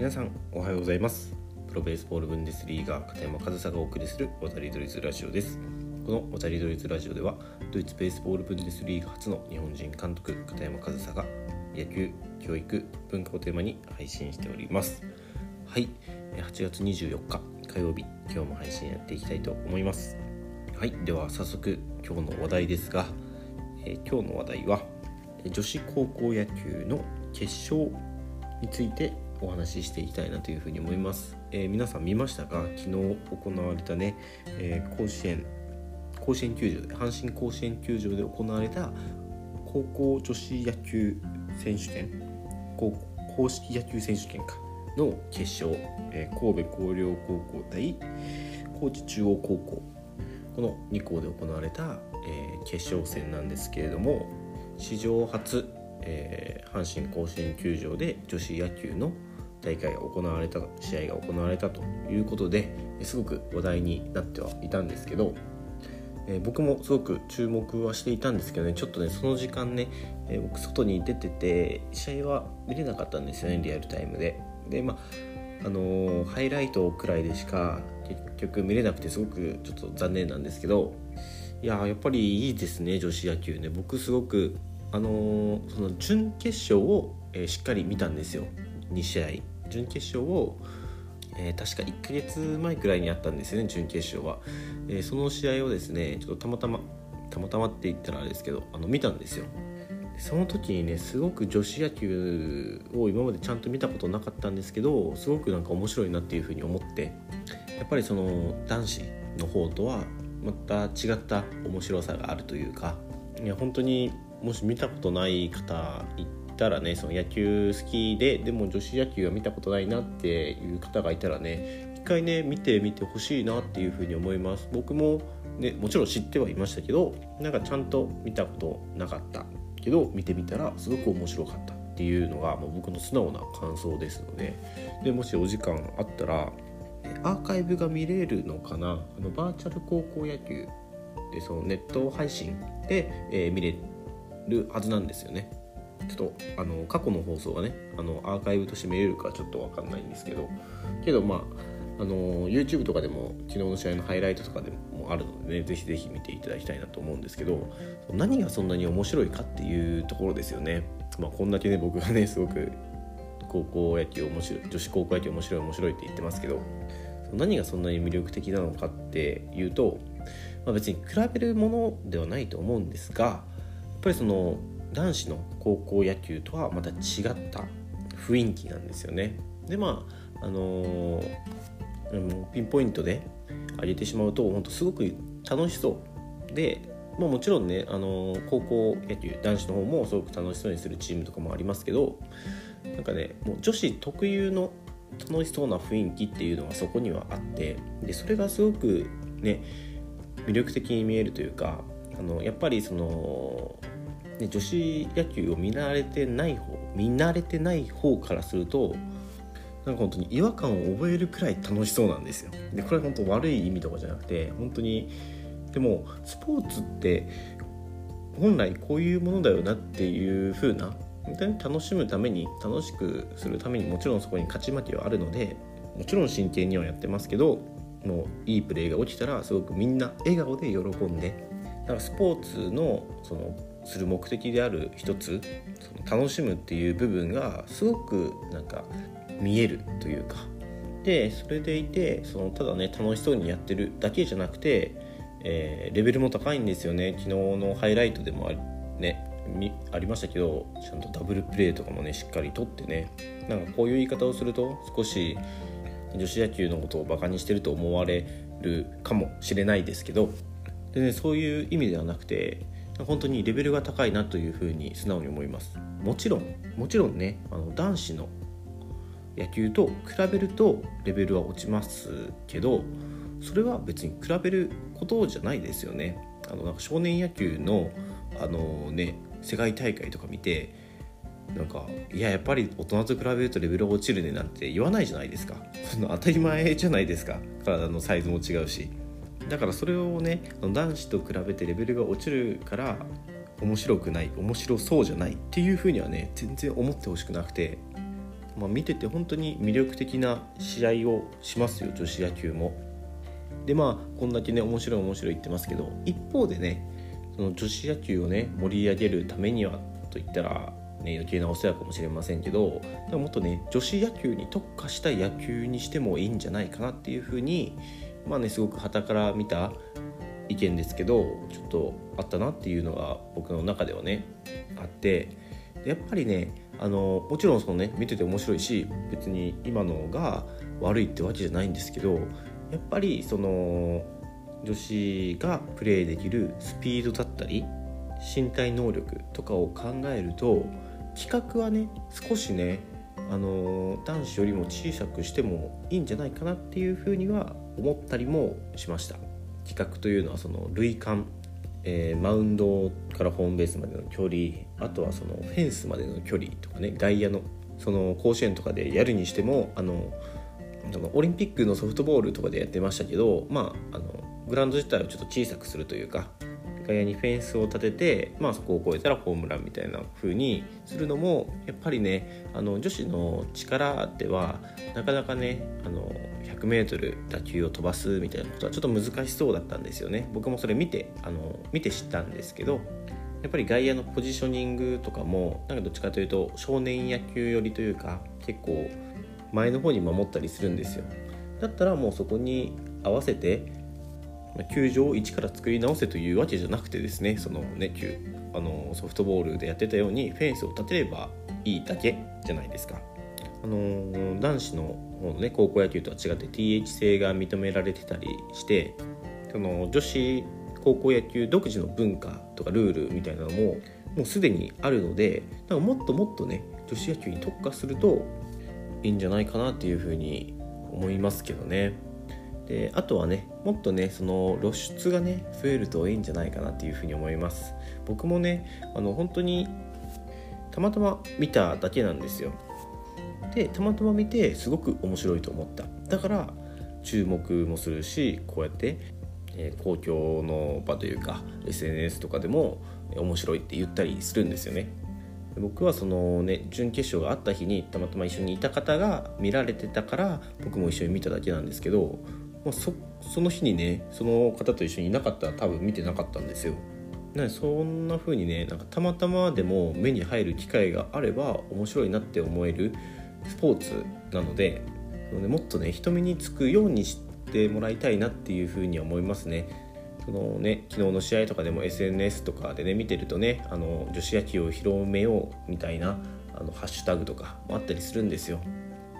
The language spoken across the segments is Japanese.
皆さんおはようございます。プロベースボールブンデスリーガー片山和沙がお送りする渡りドイツラジオです。この渡りドイツラジオではドイツベースボールブンデスリーガ初の日本人監督片山和沙が野球教育文化をテーマに配信しております。はい。8月24日火曜日。今日も配信やっていきたいと思います。はい。では早速今日の話題ですが、えー、今日の話題は女子高校野球の決勝についてお話ししていきたいなというふうに思います、えー、皆さん見ましたが昨日行われたね、えー、甲子園甲子園球場で阪神甲子園球場で行われた高校女子野球選手権公式野球選手権かの決勝、えー、神戸弘陵高校対高知中央高校。この2校で行われた、えー、決勝戦なんですけれども史上初、えー、阪神甲子園球場で女子野球の大会が行われた試合が行われたということですごく話題になってはいたんですけど、えー、僕もすごく注目はしていたんですけどねちょっとねその時間ね、えー、僕外に出てて試合は見れなかったんですよねリアルタイムで。でまああのー、ハイライトくらいでしか結局見れなくてすごくちょっと残念なんですけどいややっぱりいいですね女子野球ね僕すごくあのその準決勝を、えしっかり見たんですよ2試合準決勝を、えー、確か1ヶ月前くらいにあったんですよね準決勝は、えー、その試合をですねちょっとたまたまたまたまって言ったらあれですけどあの見たんですよ。その時にねすごく女子野球を今までちゃんと見たことなかったんですけどすごくなんか面白いなっていうふうに思ってやっぱりその男子の方とはまた違った面白さがあるというかいや本当にもし見たことない方いたらねその野球好きででも女子野球は見たことないなっていう方がいたらね一回ね見てみてほしいなっていうふうに思います。僕もねもちろん知ってはいましたけどなんかちゃんと見たことなかったけど見てみたらすごく面白かったっていうのがもう僕の素直な感想ですので。でもしお時間あったらアーカイブが見れるのかな？あのバーチャル高校野球でそのネット配信で、えー、見れるはずなんですよね。ちょっとあの過去の放送がねあのアーカイブとして見れるかちょっと分かんないんですけどけどまああの YouTube とかでも昨日の試合のハイライトとかでもあるのでねぜひぜひ見ていただきたいなと思うんですけど何がそんなに面白いかっていうところですよね。まあ、こんだけね僕がねすごく高校野球面白い女子高校野球面白い面白いって言ってますけど何がそんなに魅力的なのかっていうと、まあ、別に比べるものではないと思うんですがやっぱりその男子の高校野球とはまた違った雰囲気なんですよね。でまああのー、ピンポイントで上げてしまうと本当すごく楽しそうで、まあ、もちろんね、あのー、高校野球男子の方もすごく楽しそうにするチームとかもありますけどなんかねもう女子特有の楽しそうな雰囲気っていうのがそこにはあってでそれがすごくね魅力的に見えるというかあのやっぱりその、ね、女子野球を見慣れてない方見慣れてない方からするとなんか本当に違和感を覚えるくらい楽しそうなんですよ。でこれは本当悪い意味とかじゃなくて本当にでもスポーツって本来こういうものだよなっていう風な本当に楽しむために楽しくするためにもちろんそこに勝ち負けはあるのでもちろん真剣にはやってますけどもういいプレーが起きたらすごくみんな笑顔で喜んでだからスポーツのそのする目的である一つその楽しむっていう部分がすごくなんか見えるというか。でそれでいてそのただね楽しそうにやってるだけじゃなくて、えー、レベルも高いんですよね。昨日のハイライトでもあねありましたけどちゃんとダブルプレーとかもねしっかりとってね。なんかこういう言い方をすると少し女子野球のことをバカにしてると思われるかもしれないですけど。で、ね、そういう意味ではなくて本当にレベルが高いなというふうに素直に思います。もちろんもちろんねあの男子の野球と比べるとレベルは落ちますけどそれは別に比べることじゃないですよね。あのなんか少年野球のあのね世界大会とか見てなんかいややっぱり大人と比べるとレベル落ちるねなんて言わないじゃないですか。その当たり前じゃないですか。体のサイズも違うし。だからそれをね男子と比べてレベルが落ちるから面白くない面白そうじゃないっていうふうにはね全然思ってほしくなくてまあ、見てて本当に魅力的な試合をしますよ女子野球も。でまあこんだけね面白い面白い言ってますけど一方でねその女子野球をね盛り上げるためにはといったら、ね、余計なお世話かもしれませんけどでももっとね女子野球に特化した野球にしてもいいんじゃないかなっていうふうにまあねすごく旗から見た意見ですけどちょっとあったなっていうのが僕の中ではねあってやっぱりねあのもちろんそのね見てて面白いし別に今のが悪いってわけじゃないんですけどやっぱりその女子がプレーできるスピードだったり身体能力とかを考えると企画はね少しねあの男子よりも小さくしてもいいんじゃないかなっていうふうには思ったりもしました。企画というのはその塁間、えー、マウンドからホームベースまでの距離あとはそのフェンスまでの距離とかね外野のその甲子園とかでやるにしてもあのオリンピックのソフトボールとかでやってましたけどまああのグラウンド自体をちょっと小さくするというか外野にフェンスを立てて、まあ、そこを越えたらホームランみたいな風にするのもやっぱりねあの女子の力ではなかなかねあの 100m 打球を飛ばすみたいなことはちょっと難しそうだったんですよね。僕もそれ見てあの見て知ったんですけどやっぱり外野のポジショニングとかもなんかどっちかというと少年野球寄りというか結構前の方に守ったりするんですよ。だったらもうそこに合わせて球場を一から作り直せというわけじゃなくてですねそのねあのソフトボールでやってたようにフェンスを立てればいいだけじゃないですか。あの男子の方のね高校野球とは違って TH 制が認められてたりしてその女子高校野球独自の文化とかルールみたいなのももうすでにあるのでなんかもっともっとね女子野球に特化するといいんじゃないかなっていうふうに思いますけどね。であとはねもっとねその露出がね増えるといいんじゃないかなっていうふうに思います。僕もねあの本当にたまたま見ただけなんですよ。でたまたま見てすごく面白いと思った。だから注目もするしこうやって、えー、公共の場というか SNS とかでも面白いって言ったりするんですよね。僕はそのね準決勝があった日にたまたま一緒にいた方が見られてたから僕も一緒に見ただけなんですけどまあ、そその日にねその方と一緒にいなかったら多分見てなかったんですよ。なそんな風にねなんかたまたまでも目に入る機会があれば面白いなって思えるスポーツなのでもっとね人目につくようにしてもらいたいなっていう風に思いますね。そのね昨日の試合とかでも SNS とかでね見てるとねあの女子野球を広めようみたいなあのハッシュタグとかもあったりするんですよ。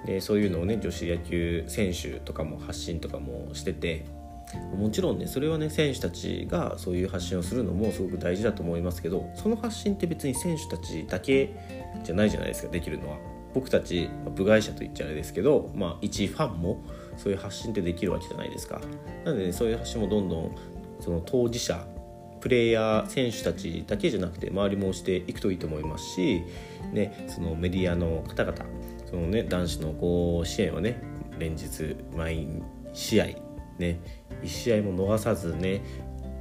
でそういうのをね女子野球選手とかも発信とかもしててもちろんねそれはね選手たちがそういう発信をするのもすごく大事だと思いますけどその発信って別に選手たちだけじゃないじゃないですかできるのは。僕たち部外者と言っちゃあれですけどまあ一ファンもそういう発信ってできるわけじゃないですか。なので、ね、そういう発信もどんどんその当事者プレイヤー選手たちだけじゃなくて周りもしていくといいと思いますし、ね、そのメディアの方々そのね男子の甲子園はね連日毎試合ね1試合も逃さずね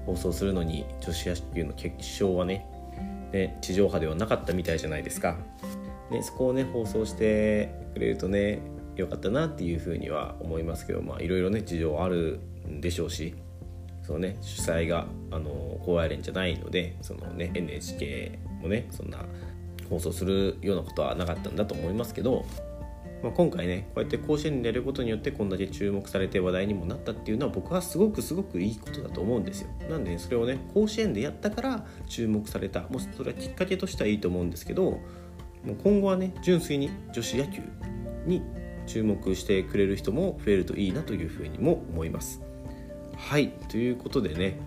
放送するのに女子野球の決勝はねね地上波ではなかったみたいじゃないですか、ね、そこをね放送してくれるとねよかったなっていうふうには思いますけどまあいろいろね事情あるんでしょうしそのね主催があの高野連じゃないのでそのね NHK もねそんな放送するようなことはなかったんだと思いますけど、まあ、今回ねこうやって甲子園でやることによってこんだけ注目されて話題にもなったっていうのは僕はすごくすごくいいことだと思うんですよ。なんで、ね、それをね甲子園でやったから注目された。もうそれはきっかけとしてはいいと思うんですけどもう今後はね純粋に女子野球に注目してくれる人も増えるといいなというふうにも思います。はいということでね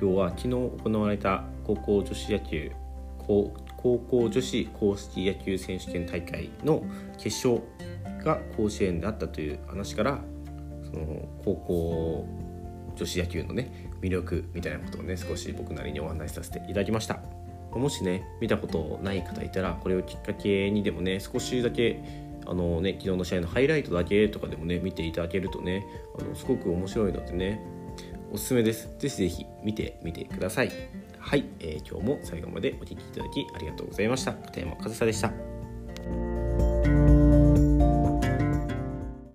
今日は昨日行われた高校女子野球高高校女子公式野球選手権大会の決勝が甲子園であったという話からその高校女子野球のね魅力みたいなことをね少し僕なりにお話しさせていただきました。もしね見たことない方いたらこれをきっかけにでもね少しだけあのね昨日の試合のハイライトだけとかでもね見ていただけるとねあのすごく面白いのでねおすすめです。ぜひぜひ見てみてください。はい、えー、今日も最後までお聴きいただきありがとうございました。片山和沙でした。